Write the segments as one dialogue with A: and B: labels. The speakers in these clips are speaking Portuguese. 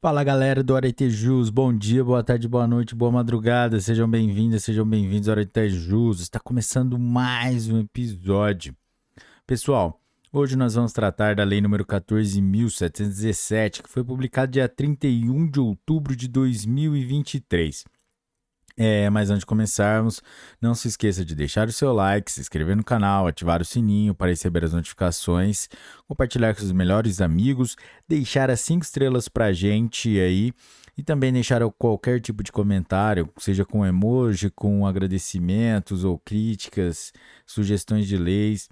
A: Fala galera do Aretejus, bom dia, boa tarde, boa noite, boa madrugada, sejam bem-vindas, sejam bem-vindos ao Aretejus. Está começando mais um episódio. Pessoal, hoje nós vamos tratar da Lei número 14.717, que foi publicada dia 31 de outubro de 2023. É, mas antes de começarmos, não se esqueça de deixar o seu like, se inscrever no canal, ativar o sininho para receber as notificações, compartilhar com os melhores amigos, deixar as 5 estrelas para a gente aí e também deixar qualquer tipo de comentário, seja com emoji, com agradecimentos ou críticas, sugestões de leis.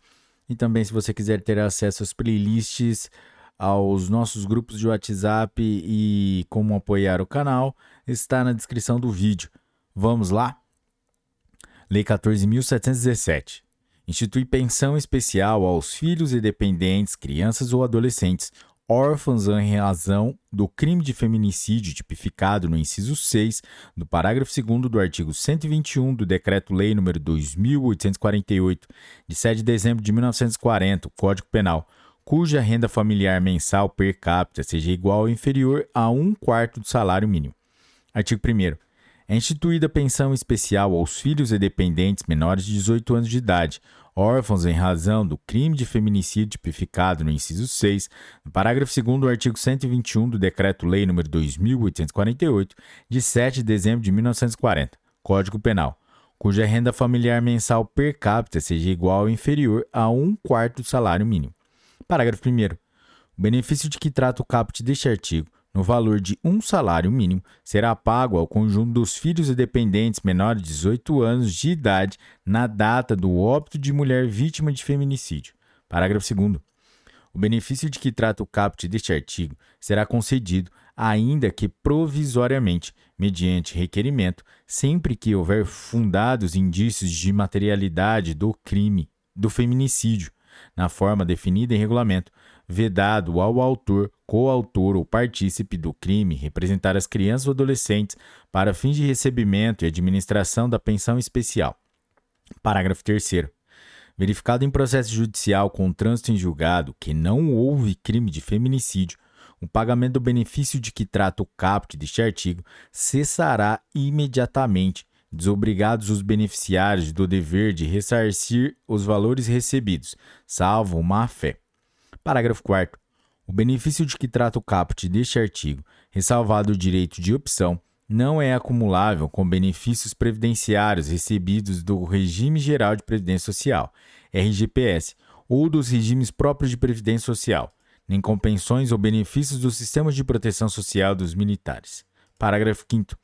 A: E também, se você quiser ter acesso às playlists, aos nossos grupos de WhatsApp e como apoiar o canal, está na descrição do vídeo. Vamos lá? Lei 14.717. Institui pensão especial aos filhos e dependentes, crianças ou adolescentes, órfãos em razão do crime de feminicídio tipificado no inciso 6 do parágrafo 2 do artigo 121 do Decreto-Lei nº 2848, de 7 de dezembro de 1940, Código Penal, cuja renda familiar mensal per capita seja igual ou inferior a um quarto do salário mínimo. Artigo 1 é instituída pensão especial aos filhos e dependentes menores de 18 anos de idade, órfãos em razão do crime de feminicídio tipificado no inciso 6, no parágrafo 2 do artigo 121 do Decreto-Lei nº 2848, de 7 de dezembro de 1940, Código Penal, cuja renda familiar mensal per capita seja igual ou inferior a um quarto do salário mínimo. Parágrafo 1 o benefício de que trata o caput deste artigo no valor de um salário mínimo, será pago ao conjunto dos filhos e dependentes menores de 18 anos de idade na data do óbito de mulher vítima de feminicídio. Parágrafo 2. O benefício de que trata o caput deste artigo será concedido, ainda que provisoriamente, mediante requerimento, sempre que houver fundados indícios de materialidade do crime, do feminicídio, na forma definida em regulamento, vedado ao autor, coautor ou partícipe do crime representar as crianças ou adolescentes para fins de recebimento e administração da pensão especial. Parágrafo 3 Verificado em processo judicial com trânsito em julgado que não houve crime de feminicídio, o pagamento do benefício de que trata o caput deste artigo cessará imediatamente, desobrigados os beneficiários do dever de ressarcir os valores recebidos, salvo má-fé. Parágrafo 4. O benefício de que trata o caput deste artigo, ressalvado o direito de opção, não é acumulável com benefícios previdenciários recebidos do Regime Geral de Previdência Social, RGPS, ou dos regimes próprios de previdência social, nem com pensões ou benefícios dos sistemas de proteção social dos militares. Parágrafo 5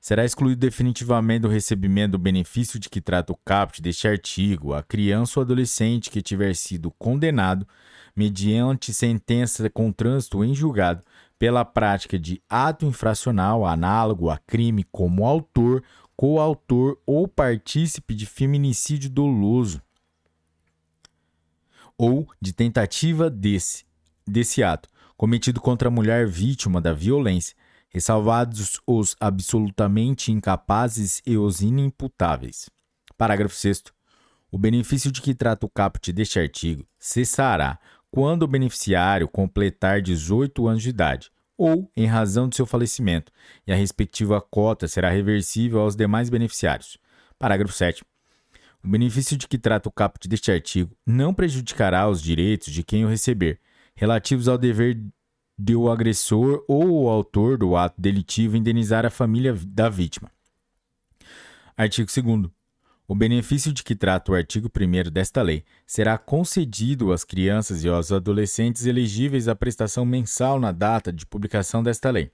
A: será excluído definitivamente do recebimento do benefício de que trata o caput deste artigo a criança ou adolescente que tiver sido condenado mediante sentença com trânsito em julgado, pela prática de ato infracional análogo a crime como autor, coautor ou partícipe de feminicídio doloso ou de tentativa desse, desse ato, cometido contra a mulher vítima da violência, ressalvados os absolutamente incapazes e os inimputáveis. Parágrafo 6. O benefício de que trata o caput deste artigo cessará quando o beneficiário completar 18 anos de idade ou em razão de seu falecimento, e a respectiva cota será reversível aos demais beneficiários. Parágrafo 7. O benefício de que trata o caput deste artigo não prejudicará os direitos de quem o receber, relativos ao dever do agressor ou o autor do ato delitivo indenizar a família da vítima. Artigo 2. O benefício de que trata o artigo 1 desta lei será concedido às crianças e aos adolescentes elegíveis à prestação mensal na data de publicação desta lei,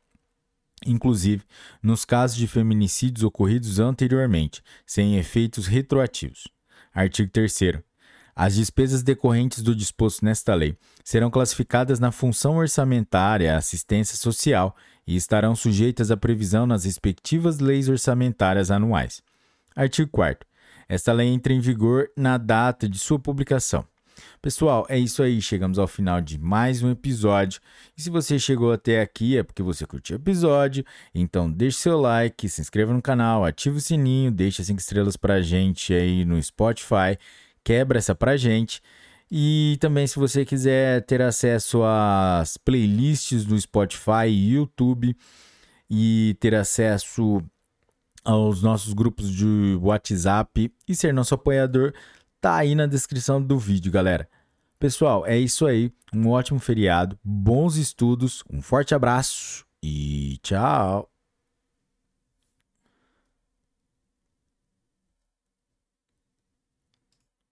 A: inclusive nos casos de feminicídios ocorridos anteriormente, sem efeitos retroativos. Artigo 3. As despesas decorrentes do disposto nesta lei serão classificadas na função orçamentária assistência social e estarão sujeitas à previsão nas respectivas leis orçamentárias anuais. Artigo 4 esta lei entra em vigor na data de sua publicação. Pessoal, é isso aí. Chegamos ao final de mais um episódio. E se você chegou até aqui é porque você curtiu o episódio. Então deixe seu like, se inscreva no canal, ative o sininho, deixe cinco estrelas pra gente aí no Spotify, quebra essa pra gente. E também, se você quiser ter acesso às playlists do Spotify e YouTube e ter acesso aos nossos grupos de WhatsApp e ser nosso apoiador, tá aí na descrição do vídeo, galera. Pessoal, é isso aí. Um ótimo feriado, bons estudos, um forte abraço e tchau!